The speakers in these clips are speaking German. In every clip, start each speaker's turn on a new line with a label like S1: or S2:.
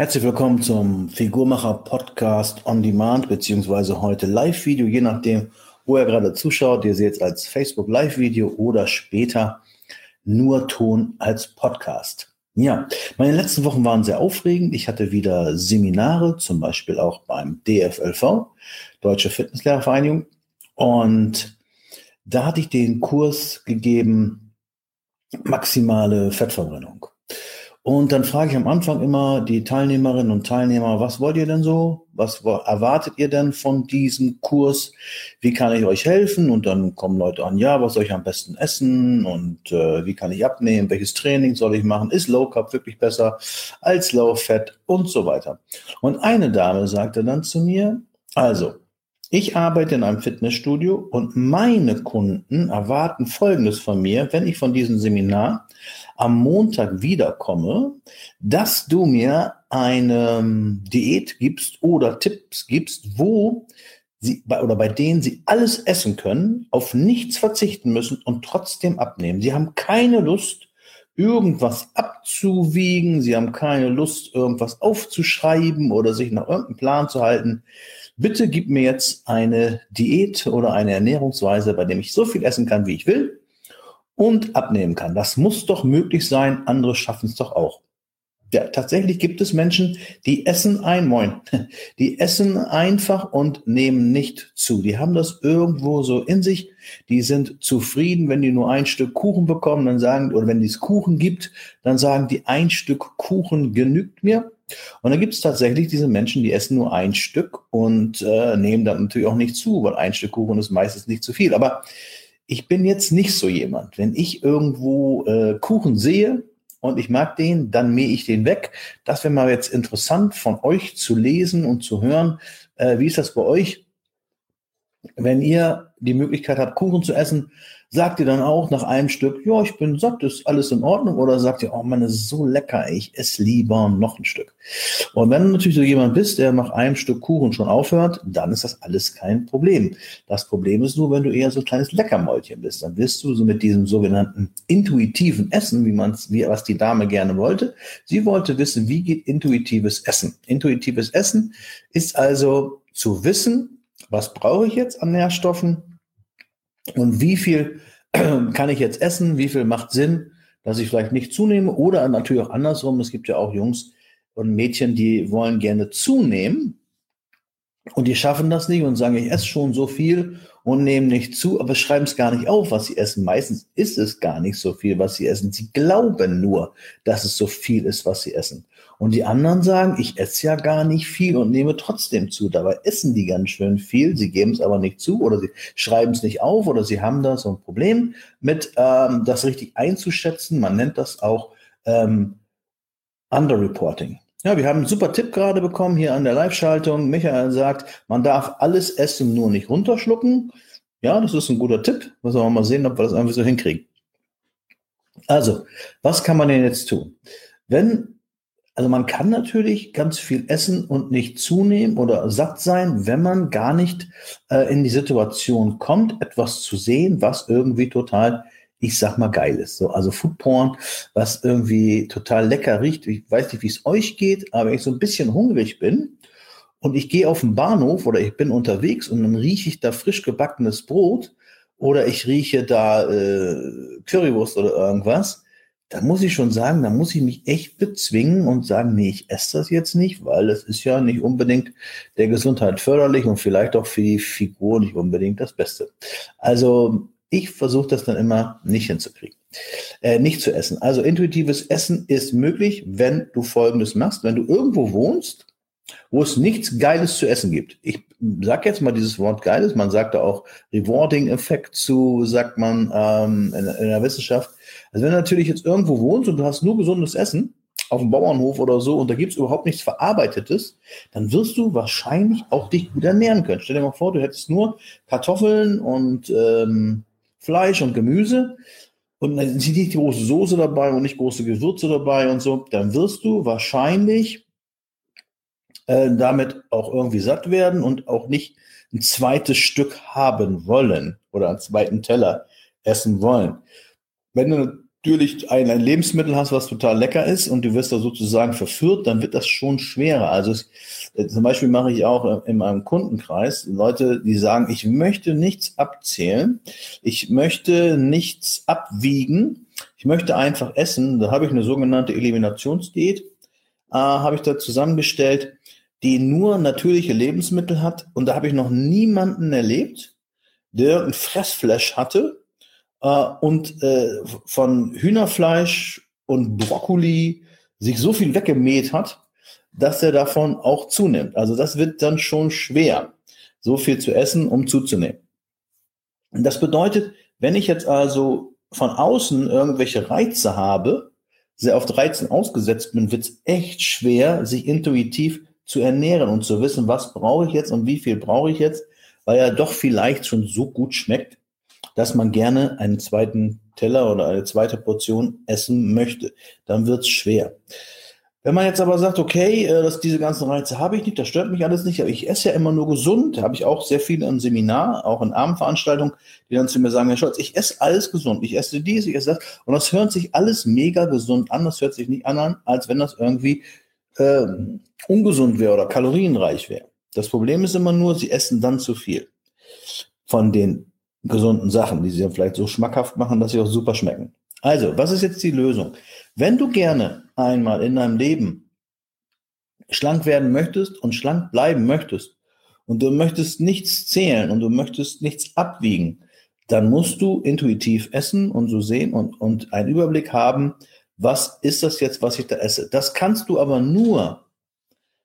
S1: Herzlich willkommen zum Figurmacher Podcast on Demand, beziehungsweise heute Live-Video, je nachdem, wo ihr gerade zuschaut. Ihr seht es als Facebook Live-Video oder später nur Ton als Podcast. Ja, meine letzten Wochen waren sehr aufregend. Ich hatte wieder Seminare, zum Beispiel auch beim DFLV, Deutsche Fitnesslehrervereinigung. Und da hatte ich den Kurs gegeben, maximale Fettverbrennung. Und dann frage ich am Anfang immer die Teilnehmerinnen und Teilnehmer, was wollt ihr denn so? Was erwartet ihr denn von diesem Kurs? Wie kann ich euch helfen? Und dann kommen Leute an, ja, was soll ich am besten essen? Und äh, wie kann ich abnehmen? Welches Training soll ich machen? Ist Low Carb wirklich besser als Low Fat? Und so weiter. Und eine Dame sagte dann zu mir, also, ich arbeite in einem Fitnessstudio und meine Kunden erwarten Folgendes von mir, wenn ich von diesem Seminar am Montag wiederkomme, dass du mir eine ähm, Diät gibst oder Tipps gibst, wo sie oder bei denen sie alles essen können, auf nichts verzichten müssen und trotzdem abnehmen. Sie haben keine Lust, irgendwas abzuwiegen, sie haben keine Lust, irgendwas aufzuschreiben oder sich nach irgendeinem Plan zu halten. Bitte gib mir jetzt eine Diät oder eine Ernährungsweise, bei dem ich so viel essen kann, wie ich will und abnehmen kann. Das muss doch möglich sein. Andere schaffen es doch auch. Ja, tatsächlich gibt es Menschen, die essen ein, moin, die essen einfach und nehmen nicht zu. Die haben das irgendwo so in sich. Die sind zufrieden, wenn die nur ein Stück Kuchen bekommen, dann sagen, oder wenn es Kuchen gibt, dann sagen die, ein Stück Kuchen genügt mir. Und dann gibt es tatsächlich diese Menschen, die essen nur ein Stück und äh, nehmen dann natürlich auch nicht zu, weil ein Stück Kuchen ist meistens nicht zu viel. Aber ich bin jetzt nicht so jemand. Wenn ich irgendwo äh, Kuchen sehe, und ich mag den, dann mähe ich den weg. Das wäre mal jetzt interessant von euch zu lesen und zu hören. Äh, wie ist das bei euch? Wenn ihr die Möglichkeit habt, Kuchen zu essen, Sagt ihr dann auch nach einem Stück, ja, ich bin satt, ist alles in Ordnung? Oder sagt ihr, oh man, das ist so lecker, ich esse lieber noch ein Stück? Und wenn du natürlich so jemand bist, der nach einem Stück Kuchen schon aufhört, dann ist das alles kein Problem. Das Problem ist nur, wenn du eher so ein kleines Leckermäulchen bist, dann wirst du so mit diesem sogenannten intuitiven Essen, wie man wie was die Dame gerne wollte. Sie wollte wissen, wie geht intuitives Essen? Intuitives Essen ist also zu wissen, was brauche ich jetzt an Nährstoffen? Und wie viel kann ich jetzt essen? Wie viel macht Sinn, dass ich vielleicht nicht zunehme? Oder natürlich auch andersrum. Es gibt ja auch Jungs und Mädchen, die wollen gerne zunehmen und die schaffen das nicht und sagen, ich esse schon so viel und nehmen nicht zu, aber schreiben es gar nicht auf, was sie essen. Meistens ist es gar nicht so viel, was sie essen. Sie glauben nur, dass es so viel ist, was sie essen. Und die anderen sagen, ich esse ja gar nicht viel und nehme trotzdem zu. Dabei essen die ganz schön viel, sie geben es aber nicht zu oder sie schreiben es nicht auf oder sie haben da so ein Problem mit, ähm, das richtig einzuschätzen. Man nennt das auch ähm, Underreporting. Ja, wir haben einen super Tipp gerade bekommen hier an der Live-Schaltung. Michael sagt, man darf alles essen, nur nicht runterschlucken. Ja, das ist ein guter Tipp. Müssen wir mal sehen, ob wir das einfach so hinkriegen. Also, was kann man denn jetzt tun? Wenn, also man kann natürlich ganz viel essen und nicht zunehmen oder satt sein, wenn man gar nicht äh, in die Situation kommt, etwas zu sehen, was irgendwie total ich sag mal, geil ist. So, also Foodporn, was irgendwie total lecker riecht. Ich weiß nicht, wie es euch geht, aber wenn ich so ein bisschen hungrig bin und ich gehe auf den Bahnhof oder ich bin unterwegs und dann rieche ich da frisch gebackenes Brot oder ich rieche da äh, Currywurst oder irgendwas, da muss ich schon sagen, da muss ich mich echt bezwingen und sagen, nee, ich esse das jetzt nicht, weil es ist ja nicht unbedingt der Gesundheit förderlich und vielleicht auch für die Figur nicht unbedingt das Beste. Also ich versuche das dann immer nicht hinzukriegen, äh, nicht zu essen. Also intuitives Essen ist möglich, wenn du Folgendes machst. Wenn du irgendwo wohnst, wo es nichts Geiles zu essen gibt. Ich sag jetzt mal dieses Wort Geiles. Man sagt da auch Rewarding-Effekt zu, sagt man ähm, in, in der Wissenschaft. Also wenn du natürlich jetzt irgendwo wohnst und du hast nur gesundes Essen, auf dem Bauernhof oder so und da gibt es überhaupt nichts Verarbeitetes, dann wirst du wahrscheinlich auch dich gut ernähren können. Stell dir mal vor, du hättest nur Kartoffeln und ähm, Fleisch und Gemüse und dann ist nicht große Soße dabei und nicht große Gewürze dabei und so, dann wirst du wahrscheinlich äh, damit auch irgendwie satt werden und auch nicht ein zweites Stück haben wollen oder einen zweiten Teller essen wollen. Wenn du natürlich ein, ein Lebensmittel hast, was total lecker ist und du wirst da sozusagen verführt, dann wird das schon schwerer. Also es, äh, zum Beispiel mache ich auch in meinem Kundenkreis Leute, die sagen, ich möchte nichts abzählen, ich möchte nichts abwiegen, ich möchte einfach essen. Da habe ich eine sogenannte Eliminationsdiät, äh, habe ich da zusammengestellt, die nur natürliche Lebensmittel hat und da habe ich noch niemanden erlebt, der ein Fressflash hatte äh, und äh, von Hühnerfleisch und Brokkoli sich so viel weggemäht hat, dass er davon auch zunimmt. Also das wird dann schon schwer, so viel zu essen, um zuzunehmen. Das bedeutet, wenn ich jetzt also von außen irgendwelche Reize habe, sehr oft Reizen ausgesetzt bin, wird es echt schwer, sich intuitiv zu ernähren und zu wissen, was brauche ich jetzt und wie viel brauche ich jetzt, weil er doch vielleicht schon so gut schmeckt, dass man gerne einen zweiten Teller oder eine zweite Portion essen möchte. Dann wird es schwer. Wenn man jetzt aber sagt, okay, äh, dass diese ganzen Reize habe ich nicht, das stört mich alles nicht, aber ich esse ja immer nur gesund, habe ich auch sehr viele im Seminar, auch in Abendveranstaltungen, die dann zu mir sagen, Herr Scholz, ich esse alles gesund, ich esse dies, ich esse das und das hört sich alles mega gesund an, das hört sich nicht an, als wenn das irgendwie äh, ungesund wäre oder kalorienreich wäre. Das Problem ist immer nur, sie essen dann zu viel von den gesunden Sachen, die sie dann vielleicht so schmackhaft machen, dass sie auch super schmecken. Also, was ist jetzt die Lösung? Wenn du gerne einmal in deinem Leben schlank werden möchtest und schlank bleiben möchtest und du möchtest nichts zählen und du möchtest nichts abwiegen, dann musst du intuitiv essen und so sehen und, und einen Überblick haben, was ist das jetzt, was ich da esse. Das kannst du aber nur,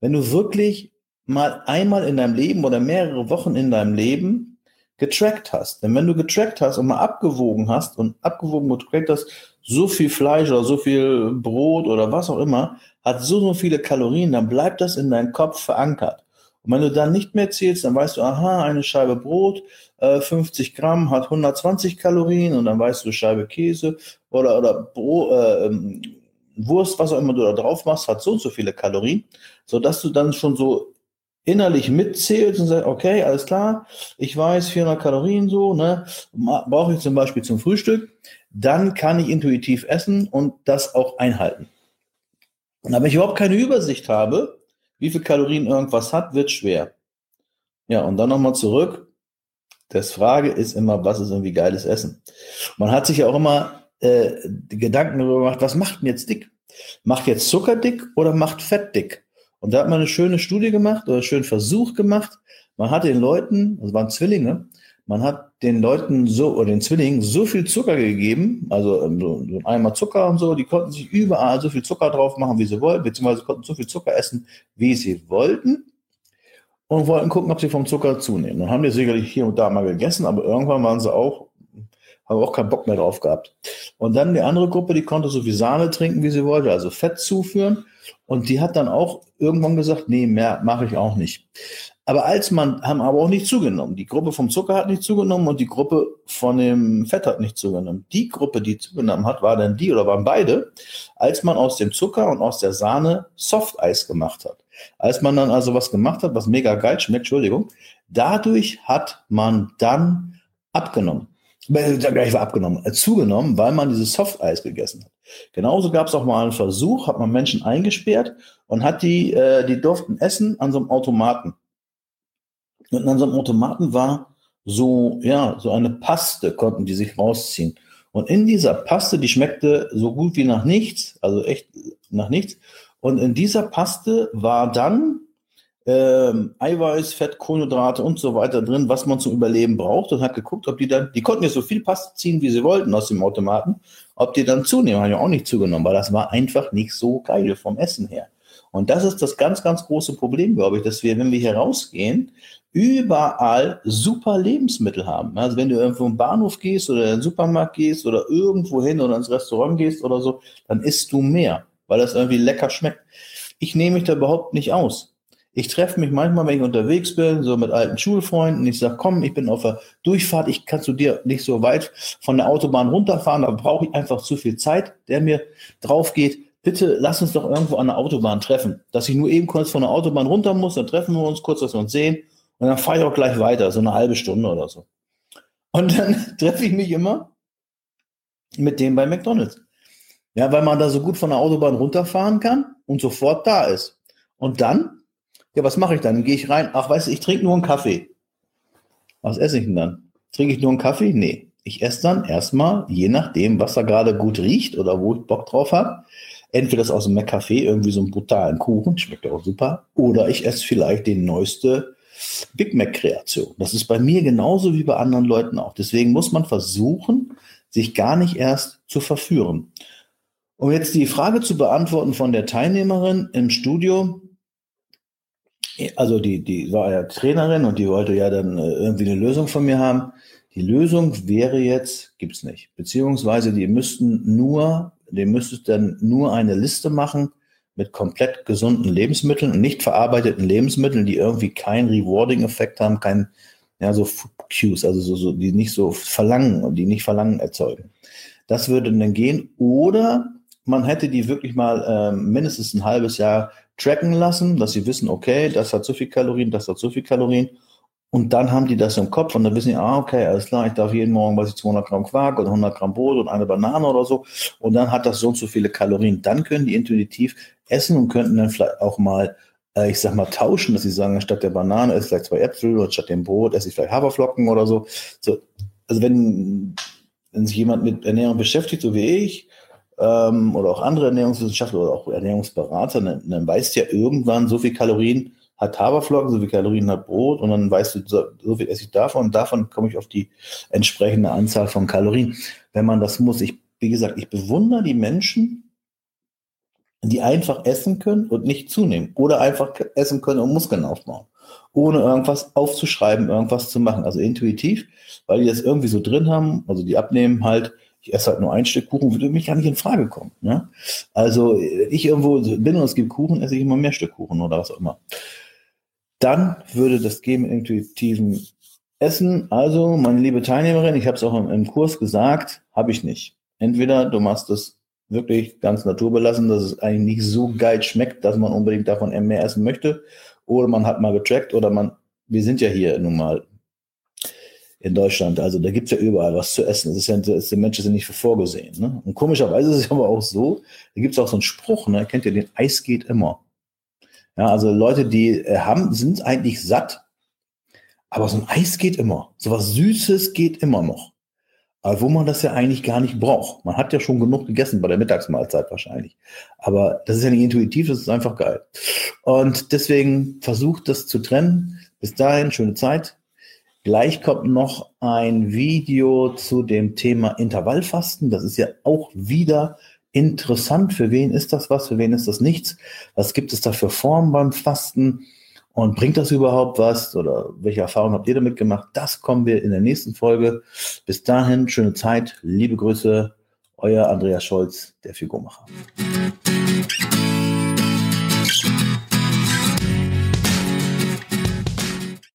S1: wenn du wirklich mal einmal in deinem Leben oder mehrere Wochen in deinem Leben getrackt hast. Denn wenn du getrackt hast und mal abgewogen hast und abgewogen und getrackt hast, so viel Fleisch oder so viel Brot oder was auch immer, hat so, so viele Kalorien, dann bleibt das in deinem Kopf verankert. Und wenn du dann nicht mehr zählst, dann weißt du, aha, eine Scheibe Brot, äh, 50 Gramm hat 120 Kalorien und dann weißt du, Scheibe Käse oder, oder Bro, äh, ähm, Wurst, was auch immer du da drauf machst, hat so und so viele Kalorien, sodass du dann schon so innerlich mitzählt und sagt, okay, alles klar, ich weiß 400 Kalorien so, ne, brauche ich zum Beispiel zum Frühstück, dann kann ich intuitiv essen und das auch einhalten. Und wenn ich überhaupt keine Übersicht habe, wie viel Kalorien irgendwas hat, wird schwer. Ja, und dann nochmal zurück. Das Frage ist immer, was ist irgendwie geiles Essen? Man hat sich ja auch immer äh, Gedanken darüber gemacht, was macht denn jetzt dick? Macht jetzt Zucker dick oder macht Fett dick? Und da hat man eine schöne Studie gemacht oder einen schönen Versuch gemacht. Man hat den Leuten, das waren Zwillinge, man hat den Leuten so oder den Zwillingen so viel Zucker gegeben, also ähm, so ein Eimer Zucker und so, die konnten sich überall so viel Zucker drauf machen, wie sie wollten, beziehungsweise konnten so viel Zucker essen, wie sie wollten und wollten gucken, ob sie vom Zucker zunehmen. Dann haben die sicherlich hier und da mal gegessen, aber irgendwann waren sie auch, haben auch keinen Bock mehr drauf gehabt. Und dann die andere Gruppe, die konnte so viel Sahne trinken, wie sie wollte, also Fett zuführen. Und die hat dann auch irgendwann gesagt, nee, mehr mache ich auch nicht. Aber als man, haben aber auch nicht zugenommen. Die Gruppe vom Zucker hat nicht zugenommen und die Gruppe von dem Fett hat nicht zugenommen. Die Gruppe, die zugenommen hat, war dann die oder waren beide, als man aus dem Zucker und aus der Sahne Softeis gemacht hat. Als man dann also was gemacht hat, was mega geil schmeckt, Entschuldigung, dadurch hat man dann abgenommen. Gleich war abgenommen, äh, zugenommen, weil man dieses Softeis gegessen hat. Genauso gab es auch mal einen Versuch, hat man Menschen eingesperrt und hat die, äh, die durften essen an so einem Automaten. Und an so einem Automaten war so, ja, so eine Paste, konnten die sich rausziehen. Und in dieser Paste, die schmeckte so gut wie nach nichts, also echt nach nichts. Und in dieser Paste war dann ähm, Eiweiß, Fett, Kohlenhydrate und so weiter drin, was man zum Überleben braucht und hat geguckt, ob die dann, die konnten ja so viel Paste ziehen, wie sie wollten aus dem Automaten, ob die dann zunehmen, haben ja auch nicht zugenommen, weil das war einfach nicht so geil vom Essen her. Und das ist das ganz, ganz große Problem, glaube ich, dass wir, wenn wir hier rausgehen, überall super Lebensmittel haben. Also wenn du irgendwo im Bahnhof gehst oder in den Supermarkt gehst oder irgendwo hin oder ins Restaurant gehst oder so, dann isst du mehr, weil das irgendwie lecker schmeckt. Ich nehme mich da überhaupt nicht aus. Ich treffe mich manchmal, wenn ich unterwegs bin, so mit alten Schulfreunden. Ich sage, komm, ich bin auf der Durchfahrt, ich kann zu dir nicht so weit von der Autobahn runterfahren, da brauche ich einfach zu viel Zeit, der mir drauf geht. Bitte lass uns doch irgendwo an der Autobahn treffen. Dass ich nur eben kurz von der Autobahn runter muss, dann treffen wir uns kurz, dass wir uns sehen. Und dann fahre ich auch gleich weiter, so eine halbe Stunde oder so. Und dann treffe ich mich immer mit dem bei McDonalds. Ja, weil man da so gut von der Autobahn runterfahren kann und sofort da ist. Und dann, ja, was mache ich dann? Gehe ich rein, ach, weißt du, ich trinke nur einen Kaffee. Was esse ich denn dann? Trinke ich nur einen Kaffee? Nee. Ich esse dann erstmal, je nachdem, was da gerade gut riecht oder wo ich Bock drauf habe, entweder das aus dem McCafé, irgendwie so einen brutalen Kuchen, schmeckt auch super, oder ich esse vielleicht den neueste Big Mac-Kreation. Das ist bei mir genauso wie bei anderen Leuten auch. Deswegen muss man versuchen, sich gar nicht erst zu verführen. Um jetzt die Frage zu beantworten von der Teilnehmerin im Studio, also die, die war ja Trainerin und die wollte ja dann äh, irgendwie eine Lösung von mir haben. Die Lösung wäre jetzt, gibt's nicht. Beziehungsweise die müssten nur, die müsstest dann nur eine Liste machen mit komplett gesunden Lebensmitteln und nicht verarbeiteten Lebensmitteln, die irgendwie keinen Rewarding-Effekt haben, kein, ja, so Cues, also so, so, die nicht so verlangen und die nicht Verlangen erzeugen. Das würde dann gehen. Oder man hätte die wirklich mal äh, mindestens ein halbes Jahr tracken lassen, dass sie wissen, okay, das hat so viel Kalorien, das hat so viel Kalorien. Und dann haben die das im Kopf und dann wissen die, ah, okay, alles klar, ich darf jeden Morgen, weiß ich, 200 Gramm Quark oder 100 Gramm Brot und eine Banane oder so. Und dann hat das so und so viele Kalorien. Dann können die intuitiv essen und könnten dann vielleicht auch mal, äh, ich sag mal, tauschen, dass sie sagen, statt der Banane esse ich vielleicht zwei Äpfel oder statt dem Brot esse ich vielleicht Haferflocken oder so. so also wenn, wenn sich jemand mit Ernährung beschäftigt, so wie ich, ähm, oder auch andere Ernährungswissenschaftler oder auch Ernährungsberater, dann, dann weißt du ja irgendwann, so viel Kalorien hat Haferflocken, so viel Kalorien hat Brot und dann weißt du, so, so viel esse ich davon und davon komme ich auf die entsprechende Anzahl von Kalorien. Wenn man das muss, ich, wie gesagt, ich bewundere die Menschen, die einfach essen können und nicht zunehmen oder einfach essen können und Muskeln aufbauen, ohne irgendwas aufzuschreiben, irgendwas zu machen. Also intuitiv, weil die das irgendwie so drin haben, also die abnehmen halt, ich esse halt nur ein Stück Kuchen, würde mich gar nicht in Frage kommen. Ne? Also ich irgendwo bin und es gibt Kuchen, esse ich immer mehr Stück Kuchen oder was auch immer. Dann würde das geben intuitiven Essen. Also, meine liebe Teilnehmerin, ich habe es auch im, im Kurs gesagt, habe ich nicht. Entweder du machst es wirklich ganz naturbelassen, dass es eigentlich nicht so geil schmeckt, dass man unbedingt davon mehr essen möchte, oder man hat mal getrackt, oder man, wir sind ja hier nun mal in Deutschland. Also da gibt es ja überall was zu essen. Das ist ja, das, die Menschen sind nicht für vorgesehen. Ne? Und komischerweise ist es aber auch so, da gibt es auch so einen Spruch, ne? kennt ihr den, Eis geht immer. Ja, also Leute, die äh, haben, sind eigentlich satt, aber so ein Eis geht immer. So was Süßes geht immer noch. Aber wo man das ja eigentlich gar nicht braucht. Man hat ja schon genug gegessen bei der Mittagsmahlzeit wahrscheinlich. Aber das ist ja nicht intuitiv, das ist einfach geil. Und deswegen versucht das zu trennen. Bis dahin, schöne Zeit. Gleich kommt noch ein Video zu dem Thema Intervallfasten. Das ist ja auch wieder interessant. Für wen ist das was? Für wen ist das nichts? Was gibt es da für Formen beim Fasten? Und bringt das überhaupt was? Oder welche Erfahrungen habt ihr damit gemacht? Das kommen wir in der nächsten Folge. Bis dahin, schöne Zeit. Liebe Grüße. Euer Andreas Scholz, der Figurmacher.